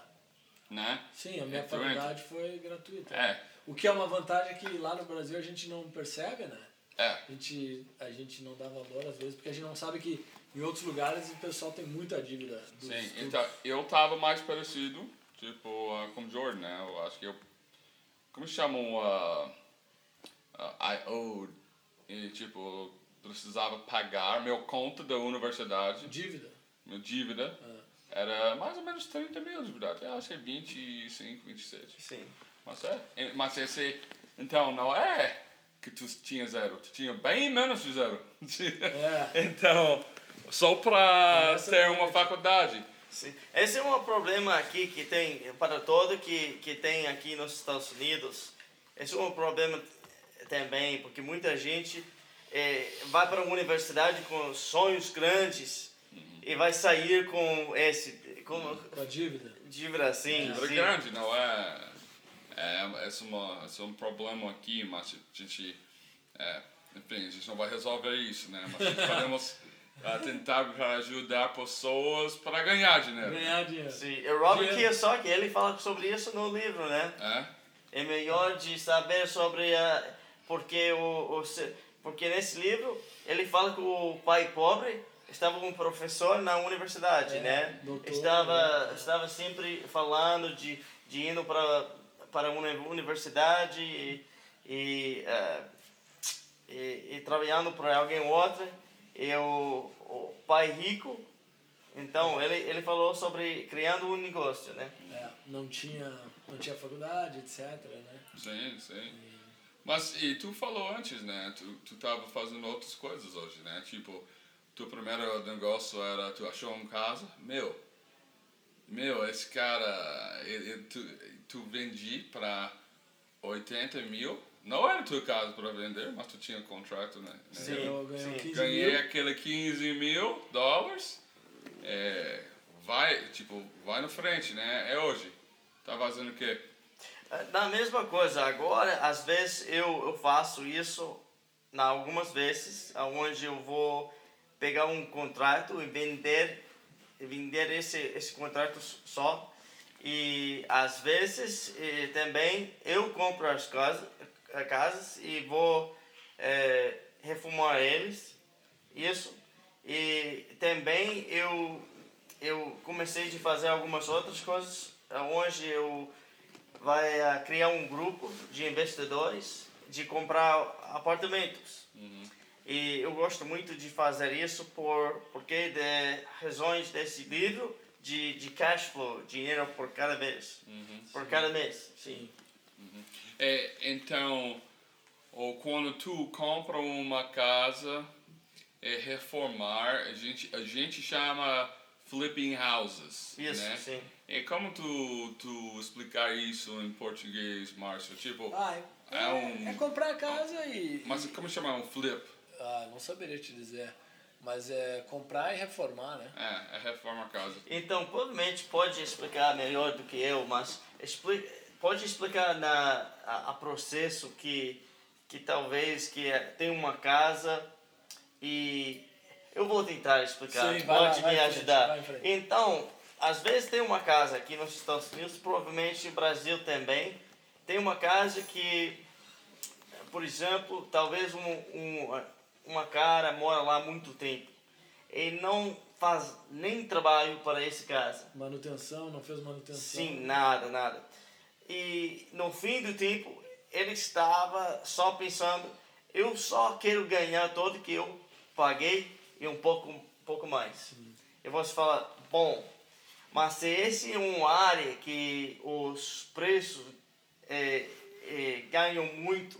né? Sim, a minha É faculdade foi gratuita. É, O que é uma vantagem que lá no Brasil a gente não percebe, né? é. A gente, a gente não dá valor às vezes, porque a gente não sabe que em outros lugares o pessoal tem muita dívida. Sim, estudos. então eu tava mais parecido, tipo, uh, com o Jordan, né? Eu acho que eu. Como chamam? Uh, uh, I owed. E, tipo, precisava pagar meu conta da universidade, Dívida. minha dívida. Ah. Era mais ou menos 30 mil de verdade. Eu acho que é 25, 26. Sim. Mas é. Mas esse. Então, não é que tu tinha zero. Tu tinha bem menos de zero. É. então, só pra Essa ter é uma faculdade. Sim. Esse é um problema aqui que tem para todo que que tem aqui nos Estados Unidos. Esse é um problema também porque muita gente eh, vai para uma universidade com sonhos grandes e vai sair com esse com Com a dívida. dívida assim. Dívida sim. grande, não é. É, esse é, uma, é um problema aqui, mas a gente. É, enfim, a gente não vai resolver isso, né? Mas podemos ah, tentar ajudar pessoas para ganhar dinheiro. Ganhar dinheiro. Sim. E o Robert Dinheiro. Kiyosaki ele fala sobre isso no livro, né? É? é melhor de saber sobre a porque o, o se- porque nesse livro ele fala que o pai pobre estava um professor na universidade, É, né? doutor, estava né? estava sempre falando de de indo para para uma universidade e e, eh, e, e trabalhando para alguém ou outra e o, pai rico então ele ele falou sobre criando um negócio, né? É, não tinha, não tinha faculdade, etc. Né? Sim, sim. Mas e tu falou antes, né? Tu, tu tava fazendo outras coisas hoje, né? Tipo, teu primeiro negócio era tu achou uma casa, meu. Meu, esse cara, ele, ele- tu, tu vendi para 80 mil. Não era tua casa para vender, mas tu tinha contrato, né? Sim, sim. 15 Ganhei mil. aquele 15 mil dólares. É, vai, tipo, vai na frente, né? É hoje. Tá fazendo o quê? Na mesma coisa, agora, às vezes eu, eu faço isso, na algumas vezes, onde eu vou pegar um contrato e vender, e vender esse, esse contrato só. E às vezes eh, também eu compro as casas, casas e vou eh, reformar eles, isso. E também eu, eu comecei a fazer algumas outras coisas, onde eu vai ah, criar um grupo de investidores de comprar apartamentos. E eu gosto muito de fazer isso por porque de razões desse livro de, de cash flow, dinheiro por cada vez, por cada mês. Sim. É, então, ou quando tu compra uma casa, é reformar, a gente, a gente chama flipping houses, Isso, né? sim. E como tu, tu explicar isso em português, Márcio? Tipo, Ah, é, É um- é comprar a casa e. mas como chamar um flip? Ah, não saberia te dizer. Mas é comprar e reformar, né? É, é reforma a casa. Então, provavelmente pode explicar melhor do que eu, mas expli pode explicar na a, a processo que que talvez que é- tem uma casa e eu vou tentar explicar. Sim, vai pode vai me frente, ajudar. vai em frente. Então, às vezes tem uma casa aqui nos Estados Unidos, provavelmente no Brasil também, tem uma casa que, por exemplo, talvez um, um, uma cara mora lá há muito tempo e não faz nem trabalho para esse casa. Manutenção, não fez manutenção. Sim, nada, nada. E no fim do tempo, ele estava só pensando, eu só quero ganhar todo que eu paguei e um pouco, um pouco mais. E você fala, bom, mas se esse é uma área que os preços eh, eh, ganham muito,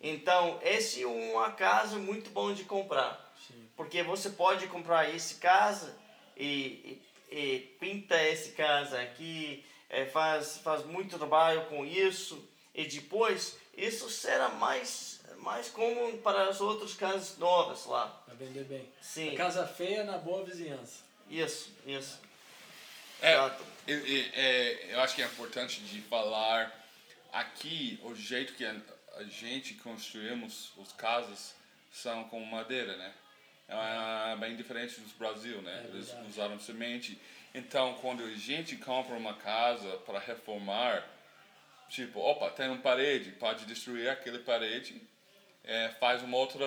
então esse é uma casa muito bom de comprar. Sim. Porque você pode comprar esse casa e, e, e pinta esse casa aqui, eh, faz, faz muito trabalho com isso e depois isso será mais, mais comum para as outras casas novas lá. Vai vender bem. Sim, A casa feia na boa vizinhança. isso, isso. É, Exato. e- e- é, eu acho que é importante de falar aqui o jeito que a, a gente construímos as casas são com madeira, né? é bem diferente do Brasil, né? É Eles usaram semente. Então, quando a gente compra uma casa para reformar, tipo, opa, tem uma parede, pode destruir aquela parede, é, faz uma outra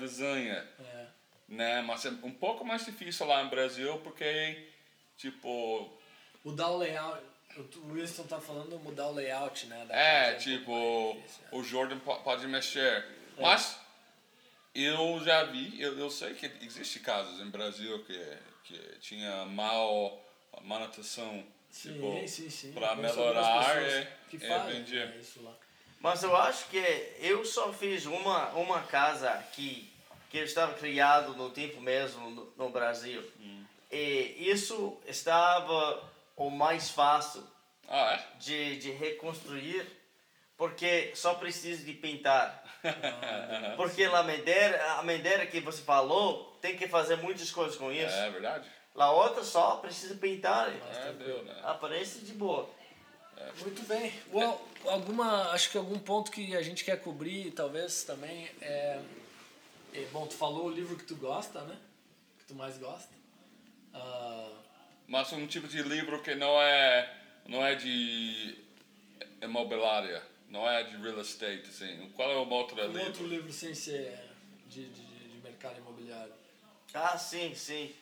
desenho, É. né? Mas é um pouco mais difícil lá no Brasil porque, tipo, Mudar o layout. O Winston tá falando mudar o layout, né? da É, um tipo, difícil, o Jordan po- pode mexer. É. Mas eu já vi, eu, eu sei que existe casos em Brasil que, que tinha mal manutenção. Sim, tipo, sim, sim. Algumas melhorar é, que é fazem, vendia. né, isso lá. Mas eu acho que eu só fiz uma, uma casa aqui que estava criado no tempo mesmo no, no Brasil. E isso estava o mais fácil Ah, é? de, de reconstruir porque só precisa de pintar. Porque a madeira, a madeira que você falou tem que fazer muitas coisas com isso. É verdade. A outra só precisa pintar. É, deu, né? Aparece de boa. Muito bem. Well, alguma, acho que algum ponto que a gente quer cobrir, talvez também é, é- bom, tu falou o livro que tu gosta, né? Que tu mais gosta. Ah, Mas um tipo de livro que não é, não é de imobiliária, não é de real estate, assim. Qual é o outro um livro? outro livro sem ser de, de, de mercado imobiliário. Ah, sim, sim.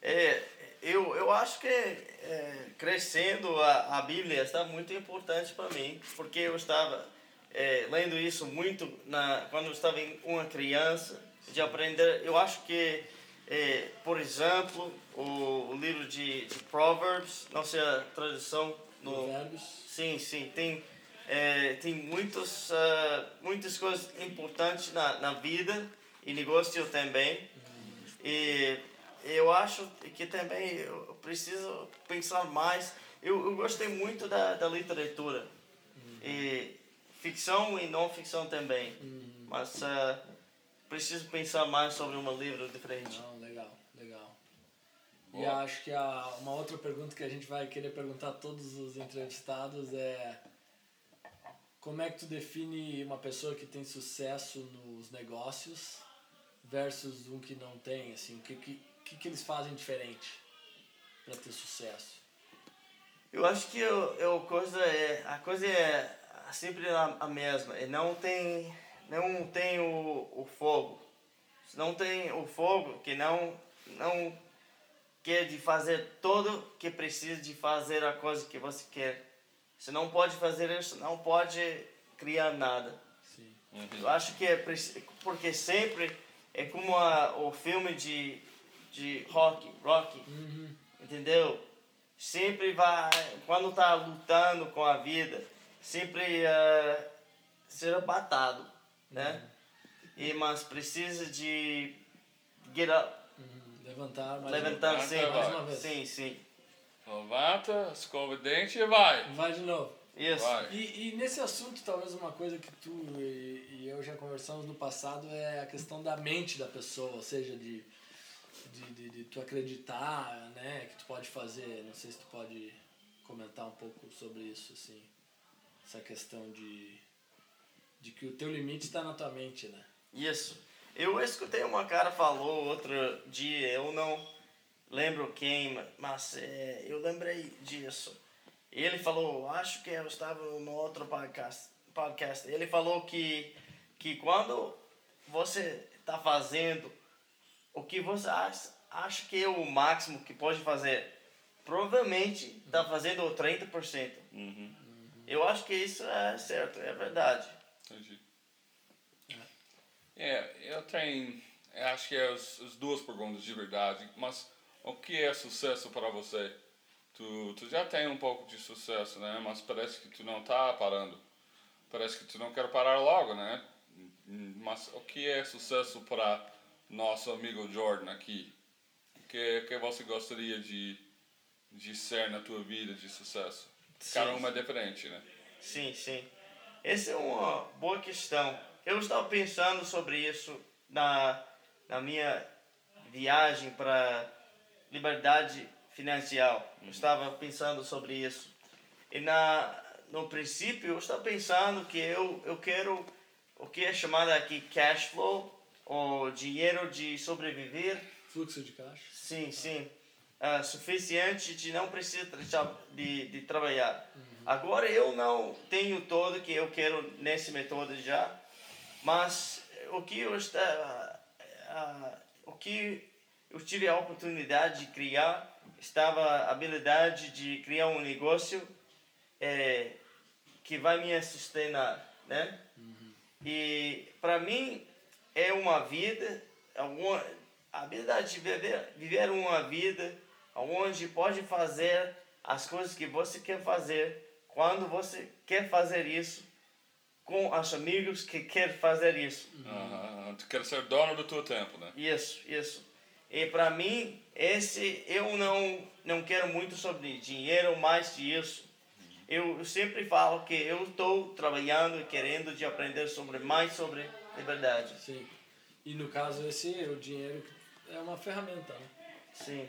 É, eu, eu acho que é, crescendo a, a Bíblia está muito importante para mim, porque eu estava é, lendo isso muito na, quando eu estava em uma criança, de aprender. Eu acho que, é, por exemplo, o, o livro de, de Proverbs, não sei a tradução no, Provérbios. Sim, sim. Tem, é, tem muitos, ah, muitas coisas importantes na, na vida e negócio também. E eu acho que também eu preciso pensar mais. Eu, eu gostei muito da, da literatura. E ficção e não ficção também. Mas ah, preciso pensar mais sobre um livro diferente. Não, legal, legal. E Boa. acho que a, uma outra pergunta que a gente vai querer perguntar a todos os entrevistados é como é que tu define uma pessoa que tem sucesso nos negócios versus um que não tem, assim, o que, que, que, eles fazem diferente para ter sucesso? Eu acho que eu, eu coisa é a coisa é sempre a, mesma. E não tem não tem o, o fogo. Se não tem o fogo, que não não quer de fazer tudo que precisa de fazer a coisa que você quer. Se não pode fazer isso, não pode criar nada. Sim. Eu acho que é porque sempre é como a, o filme de de rock, rock Uhum. entendeu? Sempre vai, quando tá lutando com a vida, sempre uh, ser abatado, né? E, mas precisa de get up, Uhum. Levantar mais levantar levanta, sempre. mais uma vez. Sim, sim. Levanta, escova o dente e vai. Vai de novo. Isso. Vai. E, e nesse assunto, talvez uma coisa que tu e, e eu já conversamos no passado é a questão da mente da pessoa, ou seja, de, de, de, de tu acreditar, né, que tu pode fazer. Não sei se tu pode comentar um pouco sobre isso, assim, essa questão de, de que o teu limite está na tua mente, né? Isso. Eu escutei uma cara falou outro dia, eu não lembro quem, mas é, eu lembrei disso. Ele falou, acho que eu estava no outro podcast, podcast. Ele falou que, que quando você está fazendo o que você acha, acha que é o máximo que pode fazer, provavelmente está fazendo o 30%. Uhum. Eu acho que isso é certo, é verdade. Entendi. É, eu tenho. acho que é as, as duas perguntas de verdade. Mas o que é sucesso para você? Tu, tu já tem um pouco de sucesso, né? Mas parece que tu não tá parando. Parece que tu não quer parar logo, né? Mas o que é sucesso para nosso amigo Jordan aqui? O que, que você gostaria de, de ser na tua vida de sucesso? Cada Sim. uma é diferente, né? Sim, sim. Essa é uma boa questão. Eu estava pensando sobre isso na, na minha viagem para liberdade financeira. Eu estava pensando sobre isso. E na, no princípio, eu estava pensando que eu, eu quero o que é chamado aqui cash flow, o dinheiro de sobreviver. Fluxo de caixa. Sim, sim. Uh, suficiente de não precisar de, de trabalhar. Uhum. Agora eu não tenho todo que eu quero nesse método já, mas o que eu está, uh, o que eu tive a oportunidade de criar estava a habilidade de criar um negócio é, que vai me sustentar, né? Uhum. E para mim é uma vida, alguma, a habilidade de viver, viver uma vida onde pode fazer as coisas que você quer fazer, quando você quer fazer isso, com os amigos que quer fazer isso. Uhum. Tu quer ser dono do teu tempo, né? Isso, isso. E para mim, esse eu não não quero muito sobre dinheiro, mais disso. Eu sempre falo que eu estou trabalhando e querendo de aprender sobre mais sobre liberdade. Sim. E no caso esse o dinheiro é uma ferramenta, né? Sim.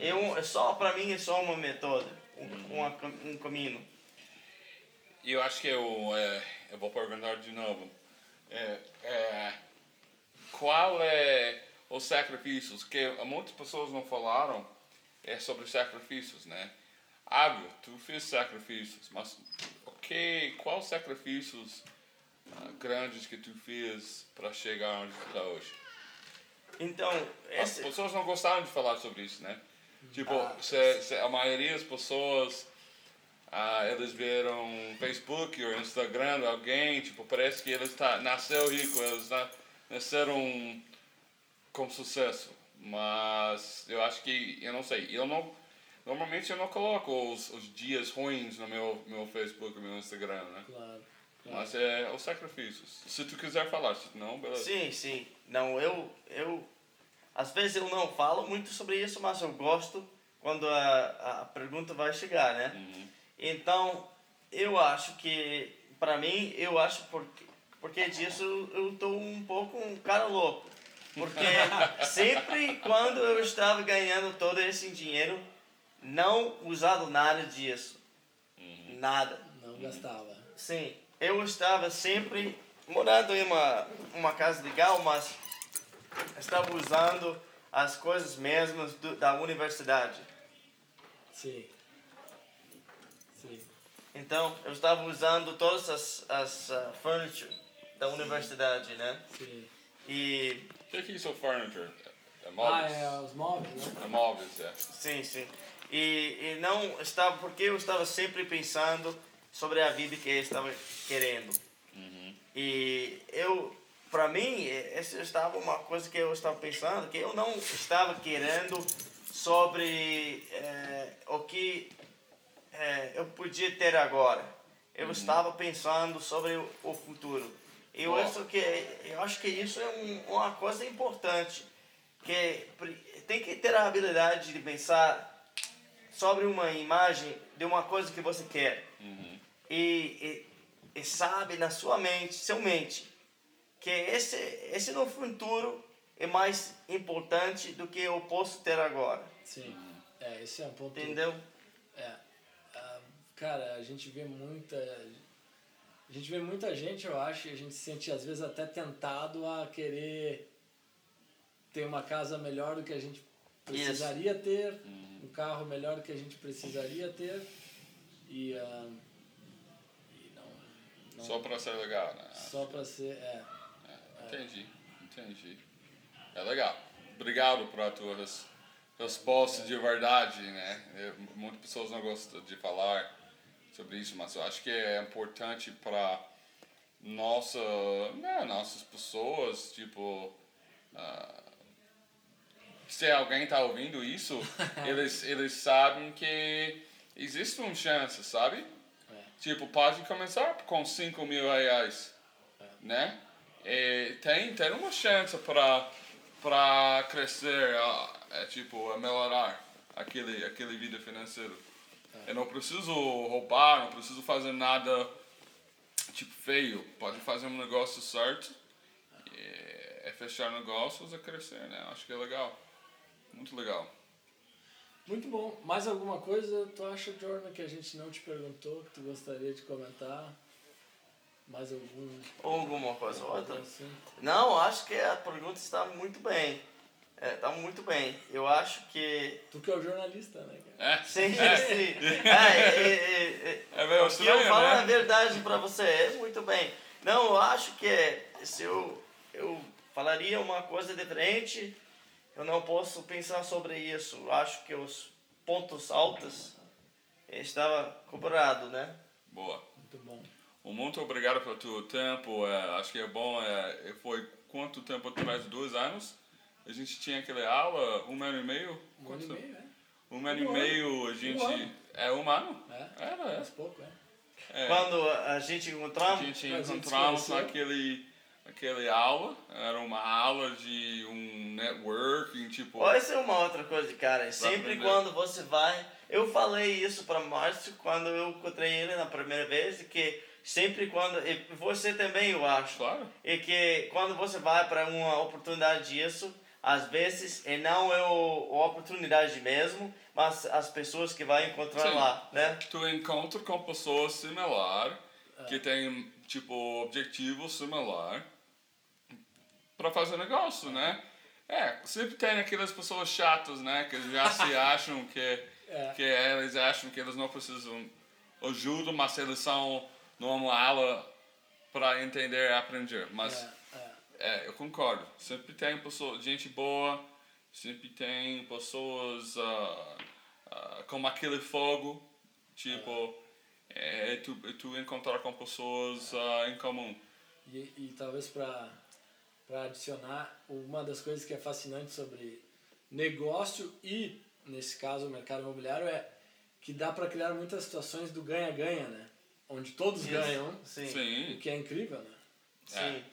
Eu, é só para mim é só uma método, um, um, um caminho. E eu acho que eu, é, eu vou perguntar de novo. É, é, qual é os sacrifícios, que muitas pessoas não falaram, é sobre sacrifícios, né? Água, tu fez sacrifícios, mas ok, quais sacrifícios uh, grandes que tu fez para chegar onde tu está hoje? Então, esse... as pessoas não gostaram de falar sobre isso, né? Tipo, ah, se, se a maioria das pessoas ah, eles viram Facebook ou Instagram alguém, tipo, parece que eles tá, nasceu rico, eles nasceram com sucesso. Mas eu acho que, eu não sei, eu não, normalmente eu não coloco os, os dias ruins no meu, meu Facebook, no meu Instagram, né? Claro. claro. Mas é os sacrifícios. Se tu quiser falar, se não, beleza. Sim, sim. Não, eu, eu, às vezes eu não falo muito sobre isso, mas eu gosto quando a, a pergunta vai chegar, né? Uhum. Então, eu acho que, para mim, eu acho porque, porque disso eu tô um pouco um cara louco. Porque sempre quando eu estava ganhando todo esse dinheiro, não usado nada disso. Uhum. Nada. Não gastava. Sim. Eu estava sempre morando em uma, uma casa legal, mas estava usando as coisas mesmas do, da universidade. Sim. Sim. Então, eu estava usando todas as, as uh, furniture da Sim. universidade, né? Sim. E o que é isso, furniture? É móveis? Ah, é os móveis, né? É móveis, é. Sim, sim. E, e não estava, porque eu estava sempre pensando sobre a vida que eu estava querendo. Uhum. E eu, para mim, essa estava uma coisa que eu estava pensando, que eu não estava querendo sobre é, o que é, eu podia ter agora. Eu uhum. estava pensando sobre o futuro. Eu acho que eu acho que isso é um, uma coisa importante, que tem que ter a habilidade de pensar sobre uma imagem de uma coisa que você quer uhum. e, e, e, sabe na sua mente, seu mente, que esse esse no futuro é mais importante do que eu posso ter agora. Sim, é esse é um ponto. Entendeu? É, uh, cara, a gente vê muita a gente vê muita gente, eu acho, e a gente se sente às vezes até tentado a querer ter uma casa melhor do que a gente precisaria Isso. ter, uhum. um carro melhor do que a gente precisaria ter e, uh, e não, não, Só para ser legal, né? Só para ser, é, é. Entendi, entendi. É legal. Obrigado por tuas respostas é. de verdade, né? muitas pessoas não gostam de falar sobre isso, mas eu acho que é importante para nossa, né, nossas pessoas, tipo, uh, se alguém está ouvindo isso, eles, eles sabem que existe uma chance, sabe? É. Tipo, pode começar com 5 mil reais, é. né? E tem, tem uma chance para para crescer, é, tipo, melhorar aquele, aquele vida financeiro. Eu não preciso roubar, não preciso fazer nada tipo feio. Pode fazer um negócio certo. É, é fechar negócios, é crescer, né? Acho que é legal. Muito legal. Muito bom. Mais alguma coisa tu acha, Jordan, que a gente não te perguntou, que tu gostaria de comentar? Mais algum. Ou alguma coisa ou outra. Assim? Não, acho que a pergunta está muito bem. É, está muito bem. Eu acho que. Tu que é o jornalista, né, cara? É, Sim, sim. É, é, é, é meio o que eu falo a né? verdade para você é muito bem. Não, eu acho que se eu, eu falaria uma coisa diferente, eu não posso pensar sobre isso. Eu acho que os pontos altos estava cobrado, né? Boa. Muito bom. Muito obrigado pelo teu tempo. é, acho que é bom. É, foi quanto tempo atrás? Dois anos? A gente tinha aquela aula, um ano e meio? Um ano e meio, é? Um ano e Um meio a gente. ano. É um ano? É? Era, é. Pouco, é. É. Quando a gente encontramos, a gente encontramos naquele, naquele aula, era uma aula de um networking, tipo. Olha, isso é uma outra coisa, cara. Sempre aprender. quando você vai. Eu falei isso para Márcio quando eu encontrei ele na primeira vez, que sempre quando. E você também, eu acho. Claro. E que quando você vai para uma oportunidade disso, às vezes e não é o, a oportunidade mesmo, mas as pessoas que vai encontrar Sim. lá, né? Tu encontra com pessoas similar, É. que tem, tipo, objetivo similar para fazer negócio, né? É, sempre tem aquelas pessoas chatas, né? Que já se acham que, É. que eles acham que eles não precisam ajuda, mas eles são numa aula para entender e aprender. Mas É, é. é, eu concordo. Sempre tem pessoas, gente boa, sempre tem pessoas ah, ah, com aquele fogo, tipo, é, tu, tu encontrar com pessoas ah, em comum. E, e talvez para adicionar, uma das coisas que é fascinante sobre negócio e, nesse caso, o mercado imobiliário é que dá para criar muitas situações do ganha-ganha, né? Onde todos Isso. ganham, Sim. Sim. o que é incrível, né? Sim.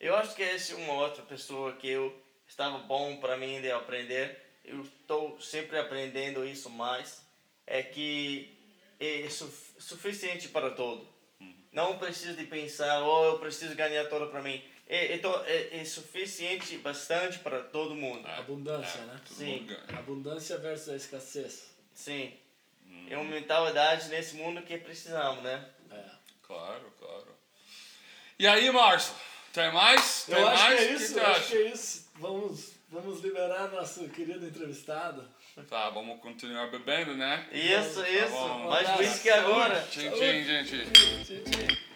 Eu acho que essa é uma outra pessoa que eu estava bom para mim de aprender. Eu estou sempre aprendendo isso mais. É que é su suficiente para todo. Não preciso de pensar, oh, eu preciso ganhar todo para mim. É, é, to- é, é suficiente bastante para todo mundo. Abundância, né? todo Sim. Abundância versus a escassez. Sim. É uma mentalidade nesse mundo que precisamos, né? É. Claro, claro. E aí, Márcio? Tem mais? Tem Eu acho mais? que é isso, tu eu acho acha? que é isso. Vamos, vamos liberar nosso querido entrevistado. Tá, vamos continuar bebendo, né? Isso, isso. bom. Mais Abraço. whisky agora. Tchim, tchim, gente. Tchim, tchim.